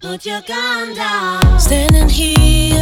Put your gun down. Standing here,